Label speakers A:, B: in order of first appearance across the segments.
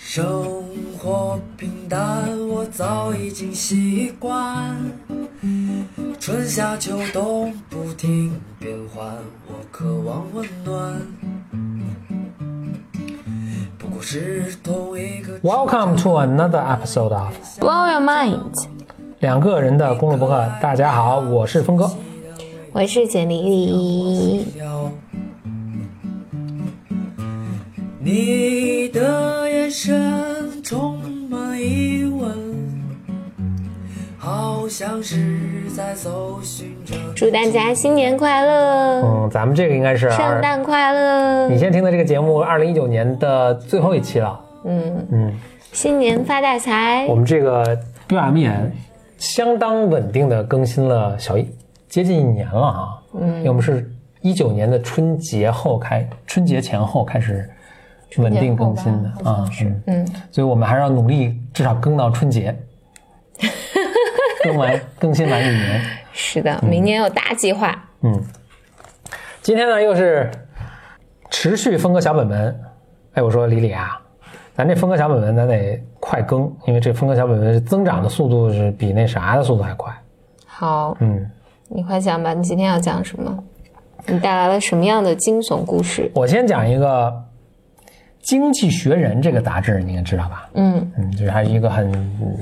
A: 生活平淡，我早已经习惯。春夏秋冬不停变换，我渴望温暖。不过是同一个。
B: Welcome to another episode of
C: Blow your mind，
B: 两个人的公路博客。大家好，我是峰哥。
C: 我是简丽丽。
A: 你的眼神充满疑问，好像是在搜寻着。
C: 祝大家新年快乐，
B: 嗯，咱们这个应该是
C: 圣，诞快乐
B: 你，现在听的这个节目，二零一九年的最后一期了。
C: 嗯，
B: 嗯，
C: 新年发大财
B: 我。们这个 BM 也相当稳定的更新了小一接近一年了啊。嗯，因为我们是一九年的春节后开，春节前后开始稳定更新的啊。
C: 是
B: 嗯，
C: 嗯，
B: 所以我们还是要努力，至少更到春节，更完更新完一年。
C: 是的，明年有大计划。
B: 嗯，今天呢又是持续分割小本本。哎，我说李李啊，咱这分割小本本咱得快更，因为这分割小本本增长的速度是比那啥的速度还快。
C: 好，
B: 嗯，
C: 你快讲吧，你今天要讲什么？你带来了什么样的惊悚故事？
B: 我先讲一个《经济学人》这个杂志，你应该知道吧？
C: 嗯
B: 嗯，就是还是一个很嗯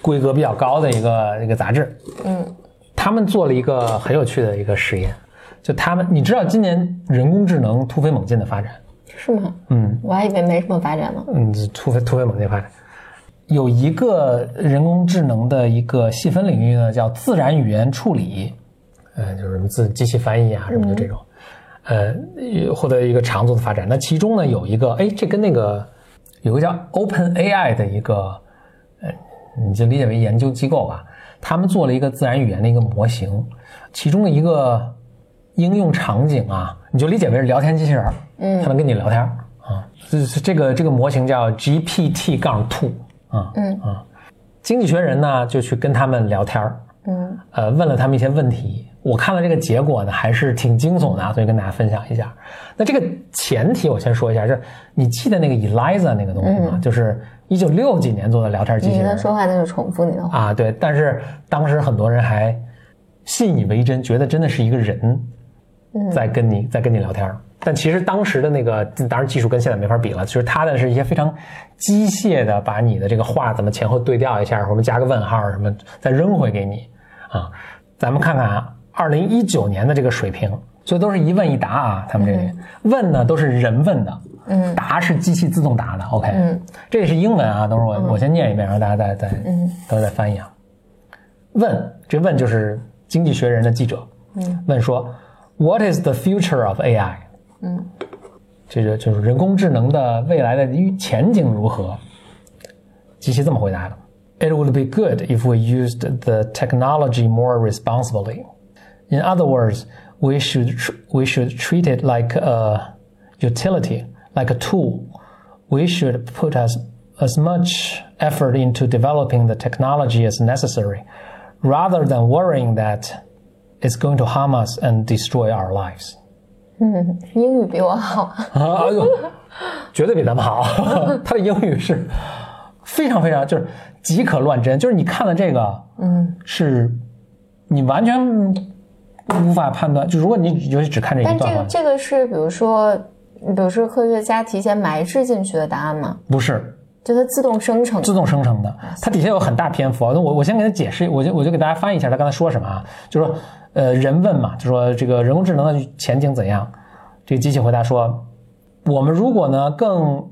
B: 规格比较高的一个一个杂志。
C: 嗯，
B: 他们做了一个很有趣的一个实验，就他们，你知道今年人工智能突飞猛进的发展，
C: 是吗？
B: 嗯，
C: 我还以为没什么发展呢。
B: 嗯，突飞突飞猛进发展。有一个人工智能的一个细分领域呢，叫自然语言处理，呃，就是什么自机器翻译啊什么的这种，呃，获得一个长足的发展。那其中呢有一个，哎，这跟那个有个叫 Open AI 的一个，呃，你就理解为研究机构吧，他们做了一个自然语言的一个模型，其中的一个应用场景啊，你就理解为是聊天机器人，嗯，它能跟你聊天啊，就是这个这个模型叫 GPT 杠 two 啊，
C: 嗯
B: 啊，经济学人呢就去跟他们聊天儿
C: 嗯
B: 呃，问了他们一些问题。我看了这个结果呢，还是挺惊悚的啊，所以跟大家分享一下。那这个前提我先说一下，就是你记得那个 Eliza 那个东西吗？就是一九六几年做的聊天机器人
C: 你说话，那就重复你的话。
B: 啊，对。但是当时很多人还信以为真，觉得真的是一个人在跟你在跟你聊天。但其实当时的那个，当然技术跟现在没法比了，就是它的是一些非常机械的，把你的这个话怎么前后对调一下，或者加个问号什么，再扔回给你啊。咱们看看啊，二零一九年的这个水平，所以都是一问一答啊。他们这里、问呢都是人问的，
C: 嗯
B: 答是机器自动答的。OK，
C: 嗯
B: 这也是英文啊，等会儿我、我先念一遍，然后大家再再
C: 嗯
B: 等会儿再翻译啊。问，这问就是《经济学人》的记者，
C: 嗯
B: 问说，What is the future of AI？
C: 嗯
B: 这个就是人工智能的未来的预前景如何？机器这么回答的：It would be good if we used the technology more responsibly. In other words, we should tr- we should treat it like a utility, like a tool. We should put as as much effort into developing the technology as necessary, rather than worrying that it's going to harm us and destroy our lives.
C: 嗯，英语比我好。
B: 啊，哎呦，绝对比咱们好。他的英语是非常非常就是即可乱真，就是你看了这个，
C: 嗯，
B: 是你完全 无法判断。就如果你尤其只看这
C: 但这
B: 一段话，
C: 个这个是比如说，比如说科学家提前埋置进去的答案吗？
B: 不是
C: 就它自动生成。
B: 自动生成的，它底下有很大篇幅啊。那我我先给他解释，我就我就给大家翻译一下他刚才说什么啊，就说呃人问嘛，就说这个人工智能的前景怎样？这个机器回答说，我们如果呢更，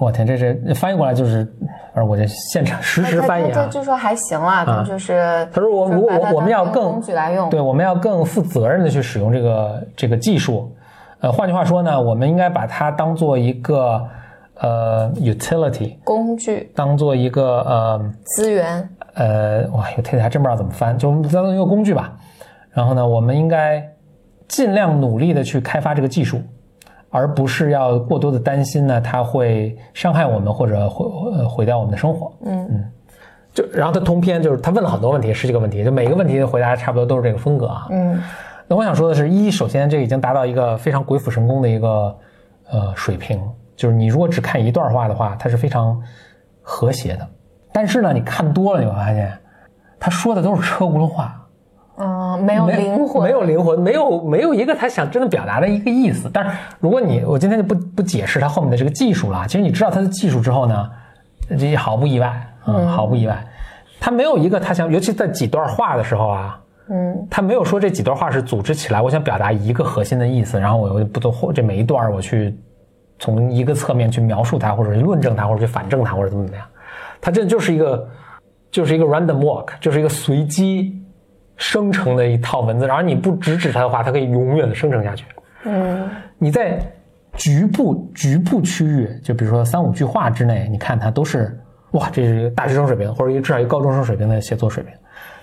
B: 我天，这是翻译过来就是，而我这现场实时翻译啊。
C: 他就说还行啦，他就是
B: 他说我
C: 如果
B: 我我们要更
C: 工具来用。
B: 对，我们要更负责任的去使用这个这个技术。呃，换句话说呢，我们应该把它当做一个呃 utility，
C: 工具
B: 当做一个呃
C: 资源，
B: 呃，哇，utility 还真不知道怎么翻，就我们当做一个工具吧。然后呢，我们应该尽量努力的去开发这个技术，而不是要过多的担心呢，它会伤害我们或者毁呃毁掉我们的生活。
C: 嗯
B: 嗯，就然后他通篇就是他问了很多问题，十几个问题，就每个问题的回答差不多都是这个风格啊。
C: 嗯
B: 那我想说的是，一，首先这已经达到一个非常鬼斧神工的一个呃水平，就是你如果只看一段话的话，它是非常和谐的。但是呢，你看多了，你会发现，他说的都是车轱辘话，
C: 嗯，没有
B: 没
C: 灵魂，
B: 没有灵魂，没有没有一个他想真的表达的一个意思。但是如果你我今天就不不解释他后面的这个技术了，其实你知道他的技术之后呢，这毫不意外，嗯，毫不意外，他没有一个他想，尤其在几段话的时候啊，
C: 嗯
B: 他没有说这几段话是组织起来，我想表达一个核心的意思，然后我又不都这每一段我去从一个侧面去描述它，或者去论证它，或者去反证它，或者怎么怎么样，它这就是一个就是一个 random walk，就是一个随机生成的一套文字，然后你不直指它的话，它可以永远的生成下去。
C: 嗯
B: 你在局部局部区域，就比如说三五句话之内，你看它都是哇，这是一个大学生水平，或者一个至少一个高中生水平的写作水平。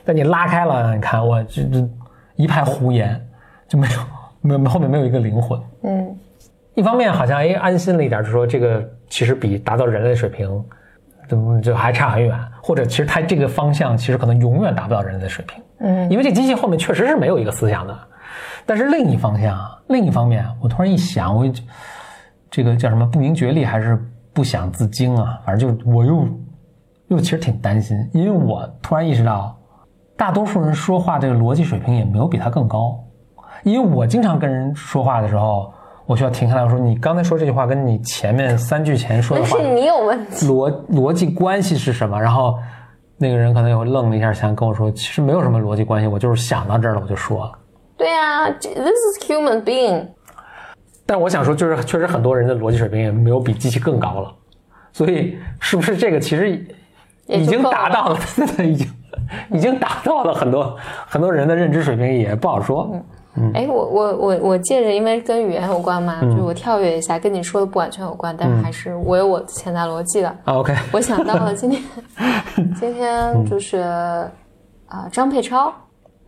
B: 但你拉开了，你看哇，这这一派胡言，就没有没有后面没有一个灵魂。
C: 嗯
B: 一方面好像哎安心了一点，就说这个其实比达到人类水平，就就还差很远，或者其实它这个方向其实可能永远达不到人类的水平。
C: 嗯
B: 因为这机器后面确实是没有一个思想的。但是另一方向，另一方面，我突然一想，我就这个叫什么不明觉厉还是不想自惊啊？反正就我又又其实挺担心，因为我突然意识到，大多数人说话这个逻辑水平也没有比他更高。因为我经常跟人说话的时候，我需要停下来我说：“你刚才说这句话跟你前面三句前说的话
C: 那是你有问题。
B: 逻逻辑关系是什么？然后那个人可能也会愣了一下，想跟我说，其实没有什么逻辑关系，我就是想到这儿了，我就说了。
C: 对啊，this is human being。
B: 但我想说，就是确实很多人的逻辑水平也没有比机器更高了，所以是不是这个其实已经达到了，已经已经达到了很多很多人的认知水平，也不好说。
C: 哎，我我我我借着，因为跟语言有关嘛，
B: 嗯
C: 就我跳跃一下，跟你说的不完全有关，但是还是我有我的潜在逻辑的。
B: 啊，OK，
C: 我想到了今天，今天就是啊、张佩超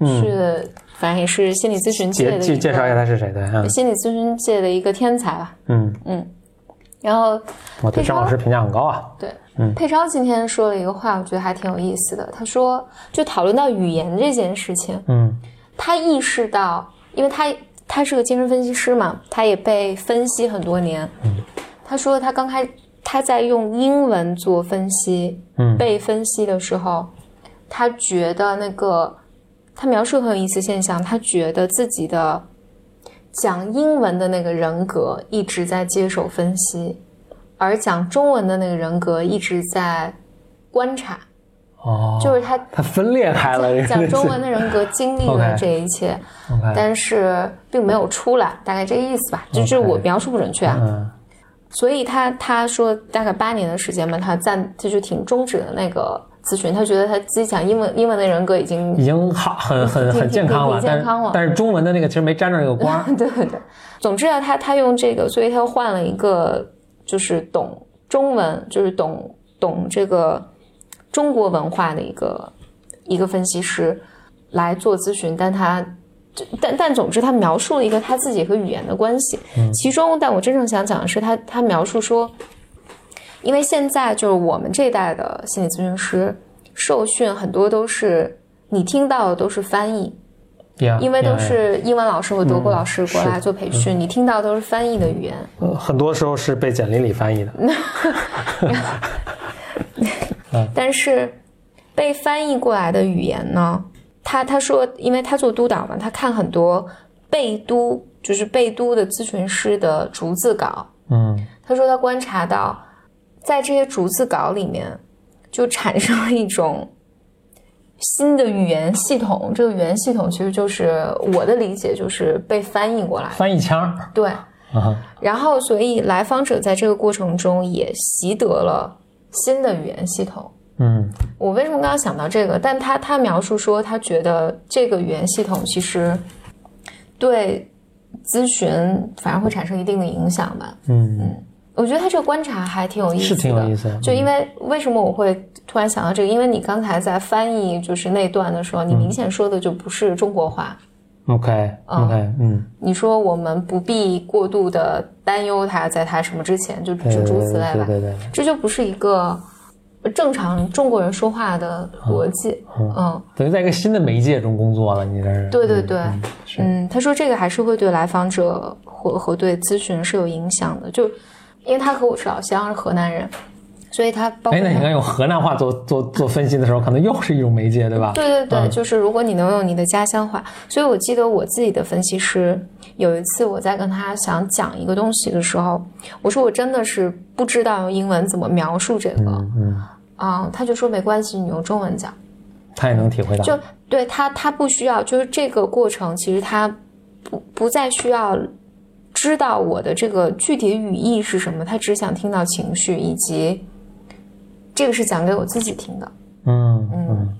C: 是，反正也是心理咨询界的
B: 介介绍一下他是谁的，嗯
C: 心理咨询界的一个天才吧。
B: 嗯，
C: 然后
B: 我对张老师评价很高啊。
C: 对，佩超今天说了一个话，我觉得还挺有意思的。他说，就讨论到语言这件事情，
B: 嗯
C: 他意识到，因为他他是个精神分析师嘛，他也被分析很多年。他说他刚开他在用英文做分析，
B: 嗯
C: 被分析的时候，他觉得那个他描述很有意思现象，他觉得自己的讲英文的那个人格一直在接受分析，而讲中文的那个人格一直在观察，
B: 哦，
C: 就是他
B: 他分裂开了，这个
C: 讲中文的人格经历了这一切。但是并没有出来，大概这个意思吧，就是我描述不准确啊。
B: 嗯
C: 所以他他说大概八年的时间嘛，他暂他就挺终止了那个咨询，他觉得他自己讲英文英文的人格已经
B: 已经好很很很健康了，但是
C: 健康了
B: 但是中文的那个其实没沾着这个光。
C: 对对对。总之啊，他他用这个，所以他又换了一个就是懂中文，就是懂懂这个中国文化的一个一个分析师来做咨询，但他。但但总之，他描述了一个他自己和语言的关系。其中，但我真正想讲的是他，他描述说，因为现在就是我们这一代的心理咨询师受训很多都是你听到的都是翻译因为都是英文老师或德国老师过来做培训，你听到都是翻译的语言。
B: 呃很多时候是被简历里翻译的。
C: 但是被翻译过来的语言呢，他他说，因为他做督导嘛，他看很多被督，就是被督的咨询师的逐字稿，
B: 嗯。
C: 他说他观察到，在这些逐字稿里面，就产生了一种新的语言系统。这个语言系统其实就是我的理解，就是被翻译过来。
B: 翻译腔儿。
C: 对，
B: 啊，
C: 然后，所以来访者在这个过程中也习得了新的语言系统。
B: 嗯
C: 我为什么刚刚想到这个？但他他描述说，他觉得这个语言系统其实对咨询反而会产生一定的影响吧。
B: 嗯，
C: 我觉得他这个观察还挺有意思的，
B: 是挺有意思的
C: 就因为为什么我会突然想到这个？因为你刚才在翻译就是那段的时候，你明显说的就不是中国话。
B: OK OK，嗯，
C: 你说我们不必过度的担忧他，在他什么之前，就
B: 对
C: 就诸如此类吧。
B: 对对对，
C: 这就不是一个正常中国人说话的逻辑。嗯，
B: 等于在一个新的媒介中工作了，你这是？
C: 对对对，
B: 嗯
C: 嗯，他说这个还是会对来访者和和对咨询是有影响的，就因因为他和我是老乡，是河南人，所以他包括
B: 哎，那你看用河南话做做做分析的时候，可能又是一种媒介，对吧？
C: 对对对，
B: 嗯
C: 就是如果你能用你的家乡话，所以我记得我自己的分析师有一次我在跟他想讲一个东西的时候，我说我真的是不知道用英文怎么描述这个，
B: 嗯嗯，
C: 啊、他就说没关系，你用中文讲。
B: 他也能体会到。
C: 就对他，他不需要，就是这个过程，其实他不不再需要知道我的这个具体的语义是什么，他只想听到情绪，以及这个是讲给我自己听的。
B: 嗯嗯，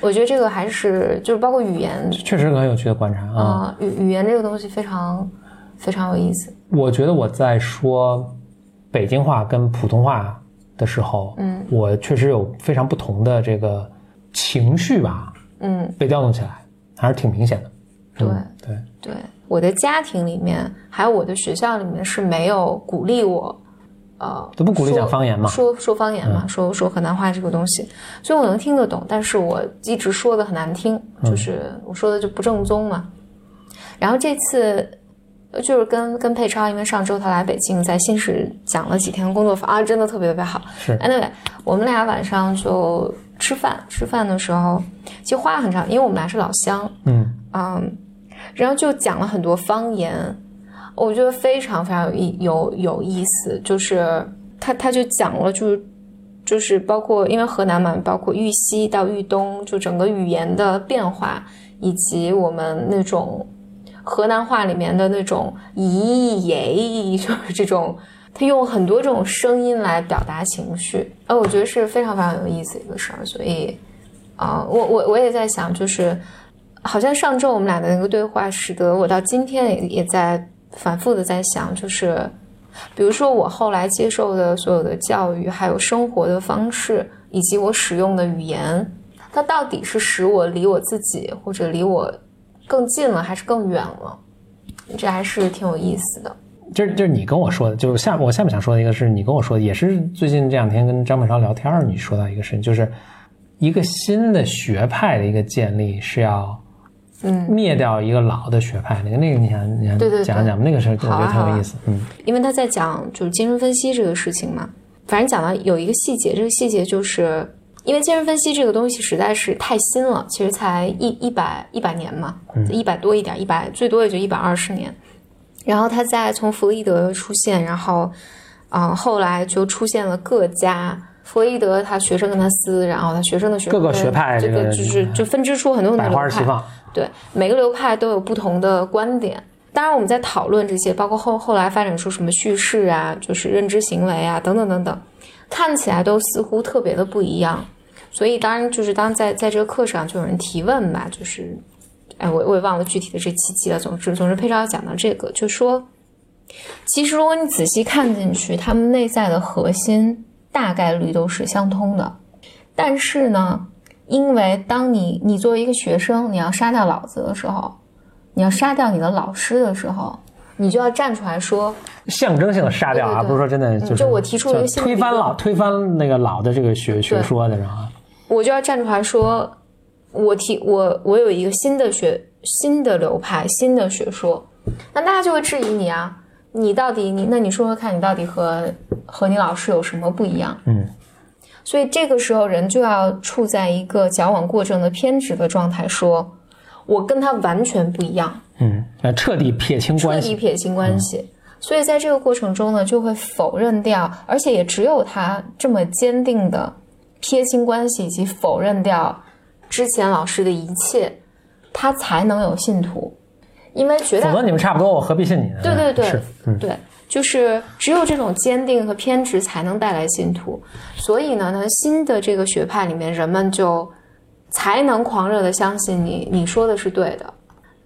C: 我觉得这个还是就是包括语言
B: 确实很有趣的观察啊。
C: 啊、语语言这个东西非常非常有意思。
B: 我觉得我在说北京话跟普通话的时候，
C: 嗯，
B: 我确实有非常不同的这个情绪吧，
C: 嗯，
B: 被调动起来，还是挺明显的。
C: 对
B: 嗯对，
C: 对，我的家庭里面还有我的学校里面是没有鼓励我。呃，
B: 都不鼓励
C: 说
B: 讲方言嘛。嗯
C: 说说方言嘛，说说河南话这个东西，所以我能听得懂，但是我一直说的很难听，
B: 嗯。
C: 就是我说的就不正宗嘛。然后这次呃就是跟跟佩超，因为上周他来北京，在新史讲了几天工作坊啊，真的特别特别好。
B: 是。
C: Anyway，我们俩晚上就吃饭，吃饭的时候其实花了很长，因为我们俩是老乡，
B: 嗯。
C: 嗯，然后就讲了很多方言，我觉得非常非常有意有有意思，就是他他就讲了，就是就是包括因为河南嘛，包括豫西到豫东，就整个语言的变化，以及我们那种河南话里面的那种咦耶，就是这种。他用很多这种声音来表达情绪，呃，我觉得是非常非常有意思一个事儿，所以，啊、我我我也在想，就是好像上周我们俩的那个对话，使得我到今天也也在反复的在想，就是比如说我后来接受的所有的教育，还有生活的方式，以及我使用的语言，它到底是使我离我自己或者离我更近了，还是更远了？这还是挺有意思的。
B: 就是就是你跟我说的，就是下我下面想说的一个是你跟我说的，也是最近这两天跟张本超聊天，你说到一个事情，就是一个新的学派的一个建立是要。
C: 嗯，
B: 灭掉一个老的学派，那个那个，你想你想
C: 对对对
B: 讲讲吗？那个事儿我觉得挺有意思，嗯
C: 因为他在讲就是精神分析这个事情嘛，反正讲到有一个细节，这个细节就是因为精神分析这个东西实在是太新了，其实才一一百一百年嘛，一百多一点，一百最多也就一百二十年。然后他在从弗洛伊德出现，然后，嗯、后来就出现了各家。弗洛伊德他学生跟他撕，然后他学生的学生
B: 各个学派
C: 这
B: 这个
C: 就是就分支出很多很多派。
B: 花齐放，
C: 对，每个流派都有不同的观点。当然，我们在讨论这些，包括后后来发展出什么叙事啊，就是认知行为啊，等等等等，看起来都似乎特别的不一样。所以，当然就是当在在这个课上就有人提问吧，就是，哎，我我也忘了具体的这七期了。总之，总之，佩超讲到这个，就说，其实如果你仔细看进去，他们内在的核心大概率都是相通的。但是呢，因为当你你作为一个学生，你要杀掉老子的时候，你要杀掉你的老师的时候，你就要站出来说，
B: 象征性的杀掉啊，
C: 对对对。
B: 不是说真的就是。
C: 就我提出了一个
B: 推翻老推翻那个老的这个学学说的，然后
C: 我就要站出来说，我提我我有一个新的学新的流派新的学说，那大家就会质疑你啊，你到底你那你说说看你到底和和你老师有什么不一样？
B: 嗯，
C: 所以这个时候人就要处在一个矫枉过正的偏执的状态，说我跟他完全不一样。
B: 嗯，要彻底撇清关系。
C: 彻底撇清关系。所以在这个过程中呢，就会否认掉，而且也只有他这么坚定的撇清关系以及否认掉之前老师的一切，他才能有信徒。因为绝大
B: 否则你们差不多，我何必信你呢？
C: 对对对
B: 是，嗯，
C: 对，就是只有这种坚定和偏执才能带来信徒。所以呢，那新的这个学派里面，人们就才能狂热的相信你你说的是对的。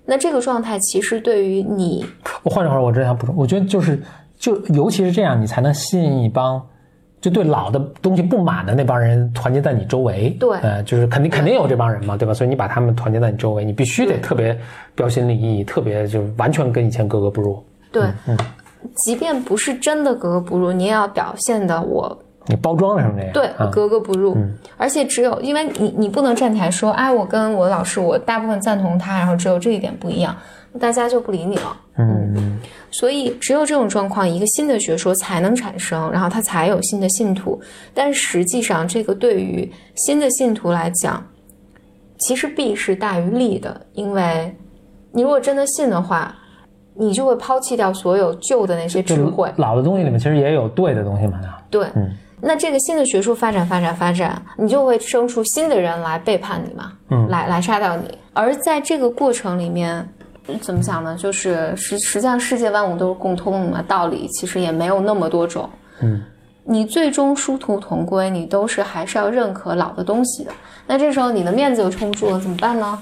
C: 那这个状态其实对于你
B: 我换句话说，我真想补充，我觉得就是就尤其是这样，你才能吸引一帮就对老的东西不满的那帮人团结在你周围。
C: 对
B: 呃，就是肯定肯定有这帮人嘛，对吧？所以你把他们团结在你周围，你必须得特别标新立异，特别就完全跟以前格格不入。
C: 对，即便不是真的格格不入，你也要表现的我
B: 你包装什么这样？
C: 对
B: 啊，
C: 格格不入。而且只有因为你你不能站起来说，哎，我跟我老师我大部分赞同他，然后只有这一点不一样。大家就不理你了。
B: 嗯
C: 所以只有这种状况，一个新的学说才能产生，然后它才有新的信徒。但实际上，这个对于新的信徒来讲，其实弊是大于利的，因为你如果真的信的话，你就会抛弃掉所有旧的那些智慧。
B: 老的东西里面其实也有对的东西嘛，对
C: 嗯？那这个新的学术发展、发展、发展，你就会生出新的人来背叛你嘛，
B: 嗯
C: 来来杀掉你。而在这个过程里面，怎么讲呢？就是实实际上世界万物都是共通的嘛，道理其实也没有那么多种。
B: 嗯，
C: 你最终殊途同归，你都是还是要认可老的东西的。那这时候你的面子又撑不住了，怎么办呢？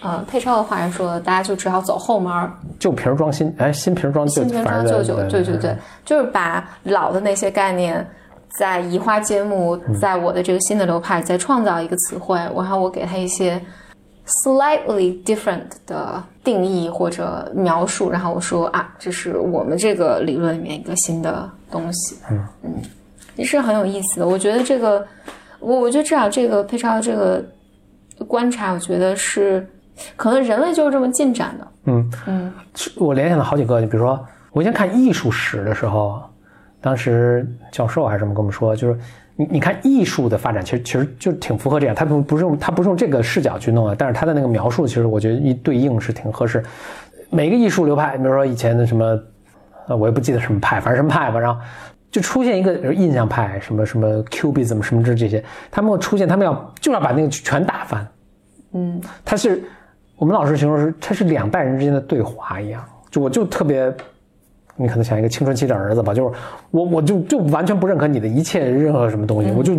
C: 呃，配超的话是说，大家就只好走后门儿，
B: 旧瓶装新，哎，新瓶装旧，
C: 新瓶装旧酒，对对对，就是把老的那些概念在移花接木，在我的这个新的流派再创造一个词汇，然后我给它一些 slightly different 的定义或者描述，然后我说啊，这是我们这个理论里面一个新的东西，
B: 嗯
C: 嗯，也是很有意思的。我觉得这个，我我觉得至少这个佩超这个观察，我觉得是可能人类就是这么进展的，
B: 嗯
C: 嗯
B: 我联想了好几个，你比如说，我以前看艺术史的时候，当时教授还是什么跟我们说，就是你你看艺术的发展，其实其实就挺符合这样，他不不是用他不是用这个视角去弄的，但是他的那个描述，其实我觉得一对应是挺合适。每个艺术流派，比如说以前的什么，呃，我也不记得什么派，反正什么派吧，然后就出现一个印象派，什么什么 Q B 怎么什么这这些，他们会出现，他们要就要把那个全打翻。
C: 嗯
B: 他是我们老师形容是，他是两代人之间的对话一样。就我就特别，你可能想一个青春期的儿子吧，就是我我就就完全不认可你的一切任何什么东西，我就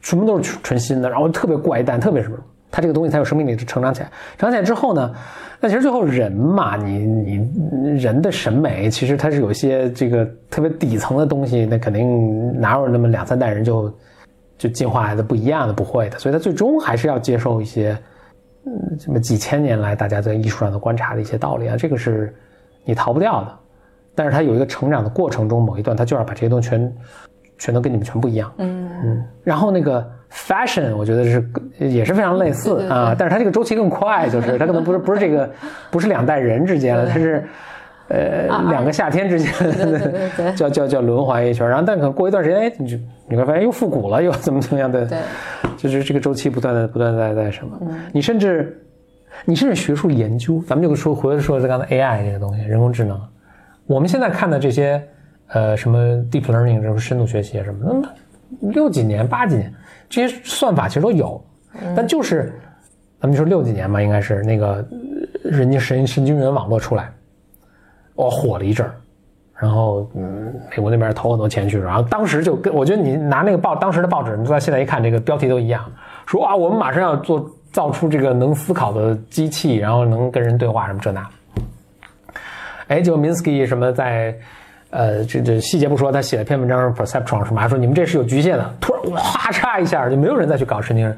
B: 什么都是纯新的，然后特别怪诞，特别什么。他这个东西才有生命力，成长起来。成长起来之后呢，那其实最后人嘛，你你人的审美其实它是有一些这个特别底层的东西，那肯定哪有那么两三代人就就进化来的不一样的，不会的。所以他最终还是要接受一些。嗯，这么几千年来大家在艺术上的观察的一些道理啊，这个是你逃不掉的。但是它有一个成长的过程中，某一段它就要把这些东西全全都跟你们全不一样。
C: 嗯
B: 嗯，然后那个 fashion 我觉得是也是非常类似啊，但是它这个周期更快，就是它可能不是不是这个不是两代人之间了，它是呃
C: 啊
B: 两个夏天之间
C: 对对对对
B: 叫叫叫轮环一圈，然后但可能过一段时间，哎，你就你会发现又复古了，又怎么怎么样的，
C: 对。
B: 就是这个周期不断的不断的在在什么，你甚至你甚至学术研究，咱们就说回来说这刚才 AI 这个东西，人工智能，我们现在看的这些呃什么 deep learning 什么深度学习啊什么，那么六几年八几年这些算法其实都有，但就是咱们就说六几年吧，应该是那个呃人家神神经元网络出来，哦火了一阵儿。然后，嗯，美国那边投很多钱去，然后当时就跟我觉得你拿那个报当时的报纸，你到现在一看，这个标题都一样，说啊，我们马上要做造出这个能思考的机器，然后能跟人对话什么这那。哎，结果 Minsky 什么在，呃，这这细节不说，他写了篇文章 Perceptron 什么，还说你们这是有局限的，突然哇嚓一下就没有人再去搞神经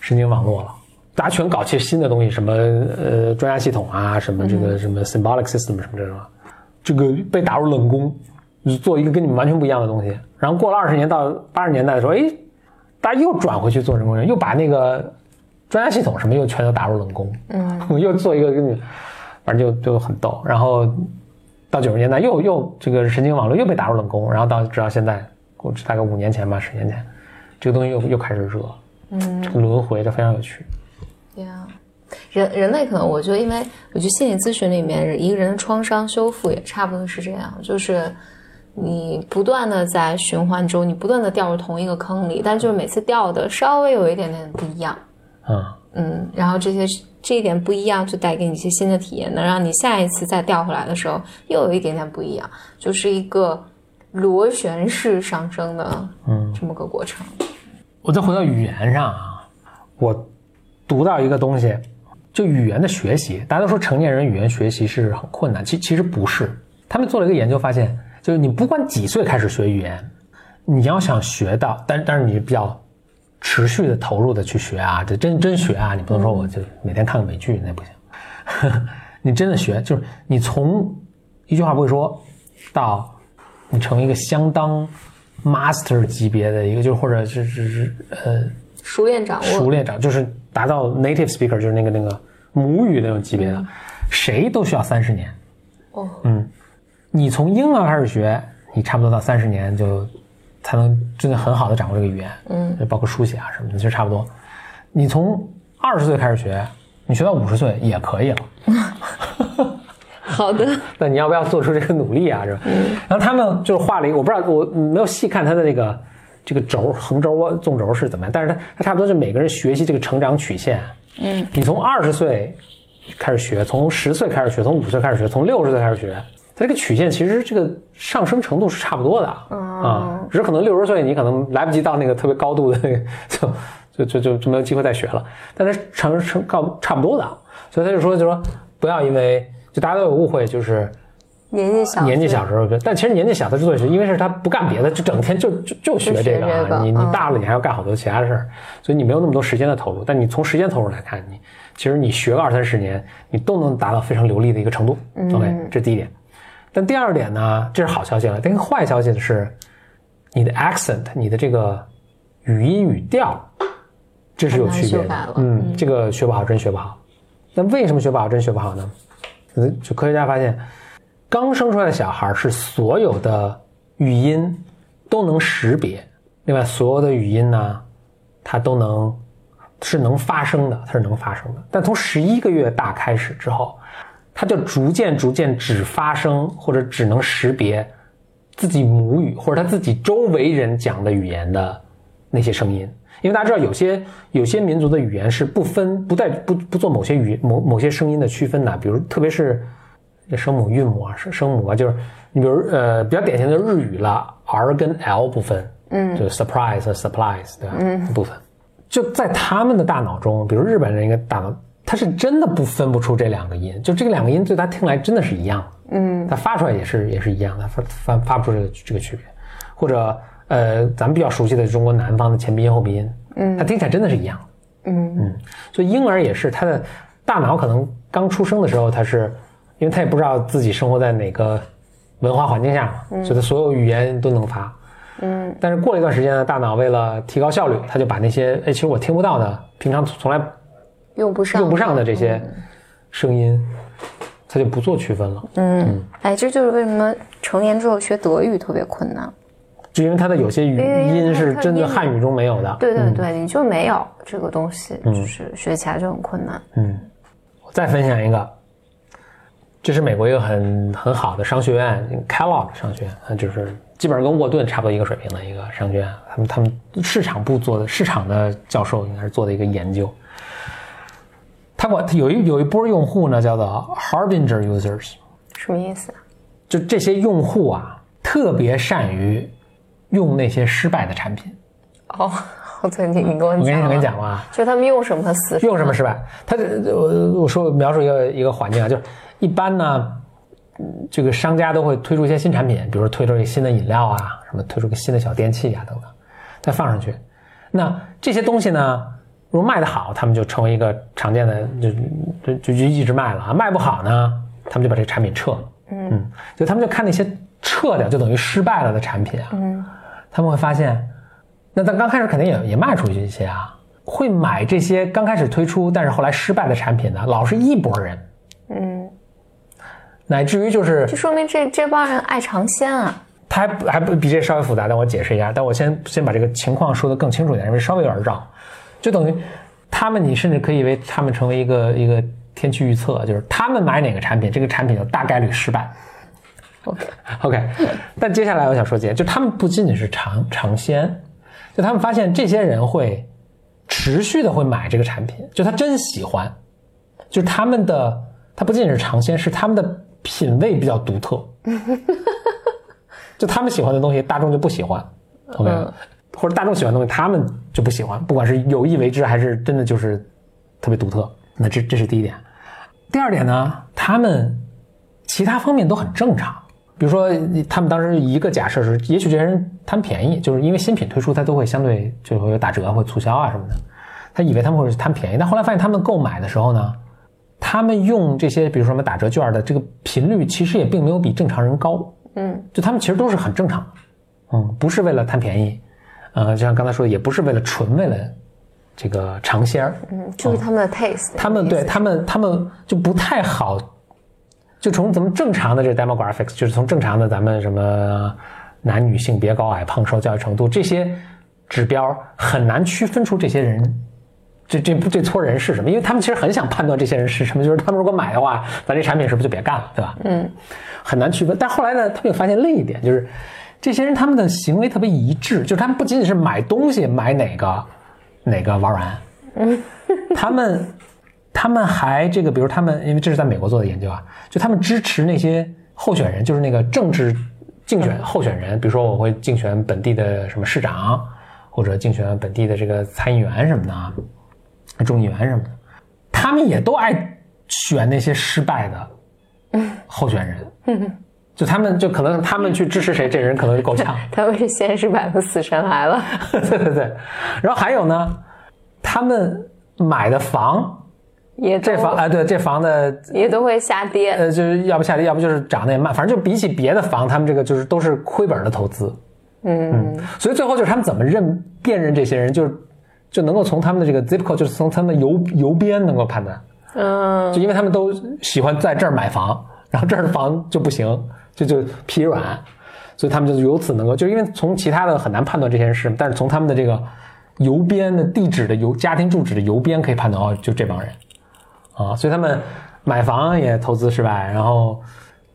B: 神经网络了。大家全搞些新的东西，什么呃专家系统啊，什么这个什么 symbolic system 什么这种，这个被打入冷宫，做一个跟你们完全不一样的东西。然后过了二十年，到八十年代的时候，哎，大家又转回去做人工智能，又把那个专家系统什么又全都打入冷宫，嗯，又做一个跟你，反正就就很逗。然后到九十年代又又这个神经网络又被打入冷宫，然后到直到现在，我大概五年前吧，十年前，这个东西又又开始热，嗯，这个轮回这非常有趣。
C: 呀，人人类可能，我觉得，因为我觉得心理咨询里面，一个人的创伤修复也差不多是这样，就是你不断的在循环中，你不断的掉入同一个坑里，但就是每次掉的稍微有一点点不一样，
B: 嗯，
C: 嗯，然后这些这一点不一样，就带给你一些新的体验，能让你下一次再掉回来的时候又有一点点不一样，就是一个螺旋式上升的，嗯，这么个过程。
B: 我再回到语言上啊，我读到一个东西，就语言的学习，大家都说成年人语言学习是很困难，其其实不是。他们做了一个研究，发现就是你不管几岁开始学语言，你要想学到，但但是你比较持续的投入的去学啊，这真真学啊，你不能说我就每天看个美剧那不行，你真的学，就是你从一句话不会说到你成为一个相当 master 级别的一个，就是或者是是是呃
C: 熟练掌握，
B: 熟练掌，就是达到 native speaker，就是那个那个母语那种级别的，谁都需要三十年。
C: 哦，
B: 嗯，你从婴儿开始学，你差不多到三十年就才能真的很好的掌握这个语言，
C: 嗯，
B: 包括书写啊什么的，其实差不多。你从二十岁开始学，你学到五十岁也可以了。
C: 好的，
B: 那你要不要做出这个努力啊？是吧？然后他们就是画了一个，我不知道，我没有细看他的那个这个轴，横轴啊、纵轴是怎么样，但是他他差不多是每个人学习这个成长曲线。
C: 嗯，
B: 你从二十岁开始学，从十岁开始学，从五岁开始学，从六十岁开始学，它这个曲线其实这个上升程度是差不多的啊，只是可能六十岁你可能来不及到那个特别高度的那个，就就就就就没有机会再学了。但是成成高差不多的，所以他就说就说不要因为就大家都有误会，就是
C: 年纪小，
B: 年纪小时候，但其实年纪小他之所以学因为是他不干别的，就整天就就就学这个。你你
C: 嗯
B: 大了，你还要干好多其他的事儿，所以你没有那么多时间的投入。但你从时间投入来看，你其实你学个二三十年，你都能达到非常流利的一个程度。OK，这是第一点。但第二点呢，这是好消息了。但是坏消息的是，你的 accent，你的这个语音语调，这是有区别的。嗯，这个学不好真学不好。那为什么学不好真学不好呢？嗯，就科学家发现，刚生出来的小孩是所有的语音都能识别，另外所有的语音呢，它都能是能发声的，它是能发声的。但从十一个月大开始之后，它就逐渐逐渐只发声或者只能识别自己母语或者他自己周围人讲的语言的那些声音。因为大家知道，有些有些民族的语言是不分不带不不做某些语某某些声音的区分的，比如特别是这声母、韵母啊、声声母啊，就是你比如呃比较典型的日语啦，R 跟 L 不分，嗯，就 surprise 和 supplies 对吧？嗯，不分。就在他们的大脑中，比如日本人一个大脑，他是真的不分不出这两个音，就这个两个音对他听来真的是一样的，嗯，他发出来也是也是一样的，发发发不出这个这个区别，或者呃咱们比较熟悉的中国南方的前鼻音后鼻音，嗯，它听起来真的是一样的，
C: 嗯。
B: 嗯，所以婴儿也是他的大脑可能刚出生的时候，他是因为他也不知道自己生活在哪个文化环境下嘛，所以他所有语言都能发。
C: 嗯，
B: 但是过了一段时间呢，大脑为了提高效率，他就把那些哎，其实我听不到的，平常从来
C: 用不上，
B: 用不上的这些声音，他就不做区分了。
C: 嗯，哎，这就是为什么成年之后学德语特别困难。
B: 就因为它的有些语音是真的汉语中没有的。
C: 对对对，你就没有这个东西，就是学起来就很困难。
B: 嗯，我再分享一个，这是美国一个很很好的商学院，Kellogg 商学院，呃就是基本上跟沃顿差不多一个水平的一个商学院。他们他们市场部做的，市场的教授应该是做的一个研究。他管有一有一波用户呢，叫做 Harbinger users，
C: 什么意思啊？
B: 就这些用户啊，特别善于用那些失败的产品。
C: 哦，对，你你跟我讲了，
B: 我跟你我跟你讲过啊，
C: 就他们用什么死
B: 用什么失败？他这我我说描述一个一个环境啊，就是一般呢，嗯这个商家都会推出一些新产品，比如说推出一个新的饮料啊，什么推出个新的小电器啊等等，再放上去。那这些东西呢，如果卖得好，他们就成为一个常见的，就就就就一直卖了啊。卖不好呢，他们就把这个产品撤了。嗯，就他们就看那些撤掉就等于失败了的产品啊，嗯，他们会发现，那咱刚开始肯定也也卖出去一些啊，会买这些刚开始推出但是后来失败的产品的，老是一拨人，
C: 嗯，
B: 乃至于就是
C: 就说明这这帮人爱尝鲜啊。
B: 他还不还不比这稍微复杂，但我解释一下。但我先先把这个情况说的更清楚一点，因为稍微有点绕。就等于他们，你甚至可以为他们成为一个一个天气预测，就是他们买哪个产品，这个产品就大概率失败。OK，OK，但接下来我想说几点，就他们不仅仅是尝尝鲜，就他们发现这些人会持续的会买这个产品，就他真喜欢，就是他们的他不仅仅是尝鲜，是他们的品味比较独特，就他们喜欢的东西，大众就不喜欢，OK，、或者大众喜欢的东西，他们就不喜欢，不管是有意为之还是真的就是特别独特，那这这是第一点。第二点呢，他们其他方面都很正常。比如说，他们当时一个假设是，也许这些人贪便宜，就是因为新品推出，它都会相对就会有打折或促销啊什么的。他以为他们会贪便宜，但后来发现他们购买的时候呢，他们用这些比如说什么打折券的这个频率，其实也并没有比正常人高。
C: 嗯，
B: 就他们其实都是很正常的，嗯，不是为了贪便宜，呃，就像刚才说的，也不是为了纯为了这个尝鲜儿，
C: 嗯，就是他们的 taste。
B: 他们对他们他们就不太好就从咱们正常的这 demographics，就是从正常的咱们什么男女性别、高矮胖瘦、教育程度这些指标，很难区分出这些人，这这这撮人是什么，因为他们其实很想判断这些人是什么，就是他们如果买的话，咱这产品是不是就别干了，对吧？嗯，很难区分。但后来呢，他们又发现另一点，就是这些人他们的行为特别一致，就是他们不仅仅是买东西买哪个哪个玩完，嗯，他们。他们还这个，比如他们，因为这是在美国做的研究啊，就他们支持那些候选人，就是那个政治竞选候选人，比如说我会竞选本地的什么市长，或者竞选本地的这个参议员什么的，众议员什么的，他们也都爱选那些失败的候选人，就他们就可能他们去支持谁，这人可能就够呛。
C: 他们是先是买了死神来了，
B: 对对对，然后还有呢，他们买的房。
C: 也
B: 这房哎，对，这房子
C: 也都会下跌，
B: 呃，就是要不下跌，要不就是涨得也慢，反正就比起别的房，他们这个就是都是亏本的投资，嗯，所以最后就是他们怎么认辨认这些人，就是就能够从他们的这个 zip code，就是从他们的邮邮编能够判断，嗯，就因为他们都喜欢在这儿买房，然后这儿的房就不行，就就疲软，所以他们就由此能够，就因为从其他的很难判断这些事，但是从他们的这个邮编的地址的邮家庭住址的邮编可以判断哦，就这帮人。啊，所以他们买房也投资失败，然后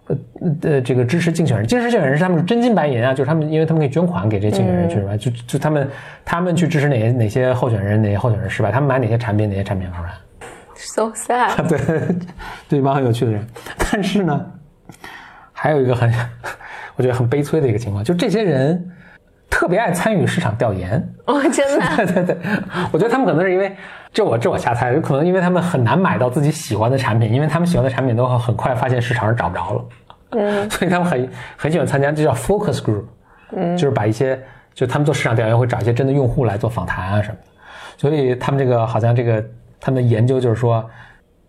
B: 呃呃，这个支持竞选人，支持竞选人是他们真金白银啊，就是他们，因为他们可以捐款给这些竞选人去是吧？就就他们他们去支持哪些哪些候选人，哪些候选人失败，他们买哪些产品，哪些产品玩完。
C: So sad。
B: 对，对一帮很有趣的人，但是呢，还有一个很 我觉得很悲催的一个情况，就这些人。特别爱参与市场调研
C: 哦，真的，
B: 对对对，我觉得他们可能是因为这我这我瞎猜，有可能因为他们很难买到自己喜欢的产品，因为他们喜欢的产品都很快发现市场上找不着了，嗯，所以他们很很喜欢参加，这叫 focus group，嗯，就是把一些就他们做市场调研会找一些真的用户来做访谈啊什么的，所以他们这个好像这个他们的研究就是说。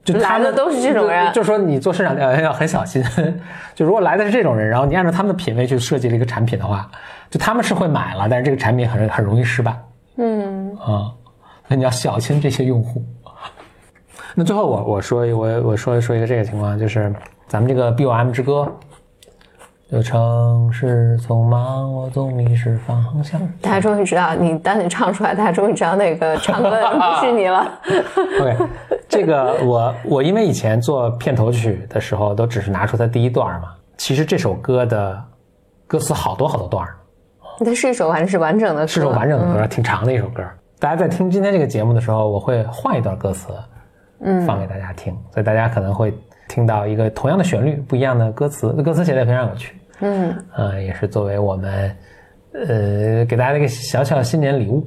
B: 就
C: 来的都是这种人，
B: 就说你做市场调研要很小心。就如果来的是这种人，然后你按照他们的品味去设计了一个产品的话，就他们是会买了，但是这个产品很很容易失败。嗯啊，那你要小心这些用户。那最后我我说我我说说一个这个情况，就是咱们这个 B O M 之歌。有城市匆忙，我总迷失方向。
C: 大家终于知道，你当你唱出来，大家终于知道那个唱歌的不是你了。
B: OK，这个我我因为以前做片头曲的时候，都只是拿出它第一段嘛。其实这首歌的歌词好多好多段
C: 它是一首完是完整的，
B: 是首完整的歌，挺长的一首歌。大家在听今天这个节目的时候，我会换一段歌词，嗯，放给大家听，所以大家可能会听到一个同样的旋律，不一样的歌词。那歌词写的也非常有趣。嗯，呃，也是作为我们，呃，给大家的一个小小的新年礼物。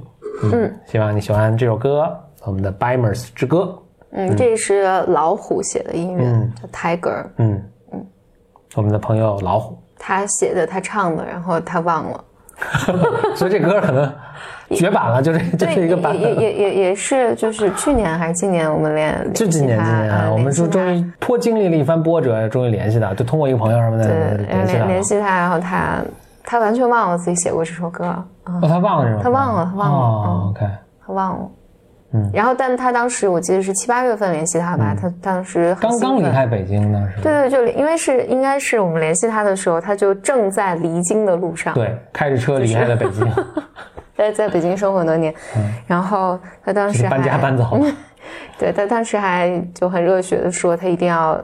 B: 嗯，希望你喜欢这首歌，我们的《Bimers 之歌》。
C: 嗯，这是老虎写的音乐，叫 Tiger。
B: 嗯嗯，我们的朋友老虎，
C: 他写的，他唱的，然后他忘了，
B: 所以这歌可能。绝版了，就是这是一个版，
C: 也也也也是，就是去年还是今年，我们连
B: 就今年今年，我们说终于颇经历了一番波折，终于联系到，就通过一个朋友什么的联系
C: 联系他，然后他他完全忘了自己写过这首歌，
B: 哦，他忘了是吗？
C: 他忘了，他忘了
B: ，OK，
C: 他忘了，嗯，然后但他当时我记得是七八月份联系他吧，他当时
B: 刚刚离开北京呢，是
C: 对对，就因为是应该是我们联系他的时候，他就正在离京的路上，
B: 对，开着车离开了北京。
C: 在在北京生活很多年，然后他当时
B: 搬家搬走，
C: 对他当时还就很热血的说，他一定要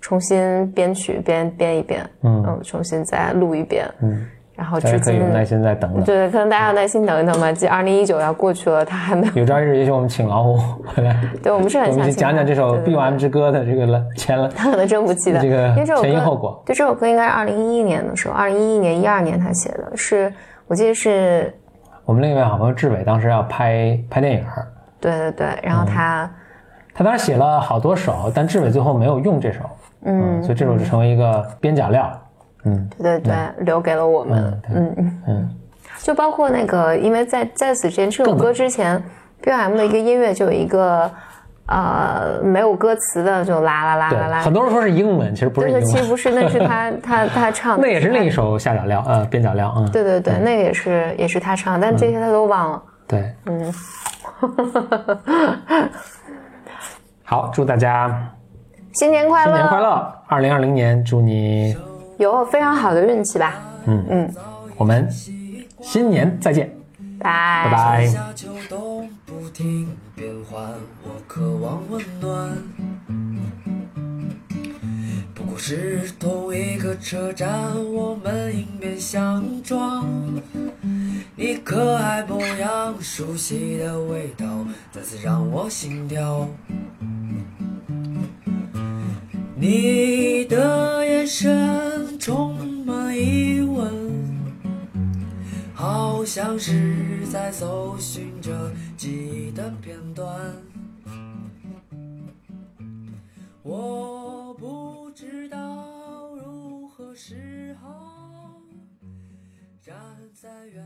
C: 重新编曲编编一遍，嗯，重新再录一遍，嗯，然后至今
B: 有耐心再等等，
C: 对，可能大家要耐心等一等吧。这二零一九要过去了，他还没
B: 有有朝一日，也许我们请老虎回来，
C: 对我们是很想
B: 讲讲这首《B M 之歌》的这个了前了，
C: 他可能真不记得
B: 这个前因后果。
C: 对这首歌应该是二零一一年的时候，二零一一年一二年他写的，是我记得是。
B: 我们另一位好朋友志伟当时要拍拍电影
C: 对对对，然后他
B: 他当时写了好多首，但志伟最后没有用这首，嗯，所以这首就成为一个边角料，
C: 嗯，对对对，留给了我们，嗯嗯。嗯，就包括那个，因为在在此之前这首歌之前，B M 的一个音乐就有一个。呃，没有歌词的就啦啦啦啦啦，
B: 很多人说是英文，其实不是英文，
C: 其实不是，那是他 他他唱的，
B: 那也是另一首下脚料，呃，边角料，嗯，
C: 对对对，那个也是也是他唱，但这些他都忘了，
B: 对，嗯，好，祝大家
C: 新年快乐！
B: 新年快乐！二零二零年，祝你
C: 有非常好的运气吧。
B: 嗯。
C: 嗯，
B: 我们新年再见，
C: 拜
B: 拜拜。
A: 夏秋冬不停变换，我渴望温暖。不过是同一个车站，我们迎面相撞。你可爱模样，熟悉的味道，再次让我心跳。你的眼神充满疑问，好像是在搜寻着记忆的片段。我不知道如何是好站在原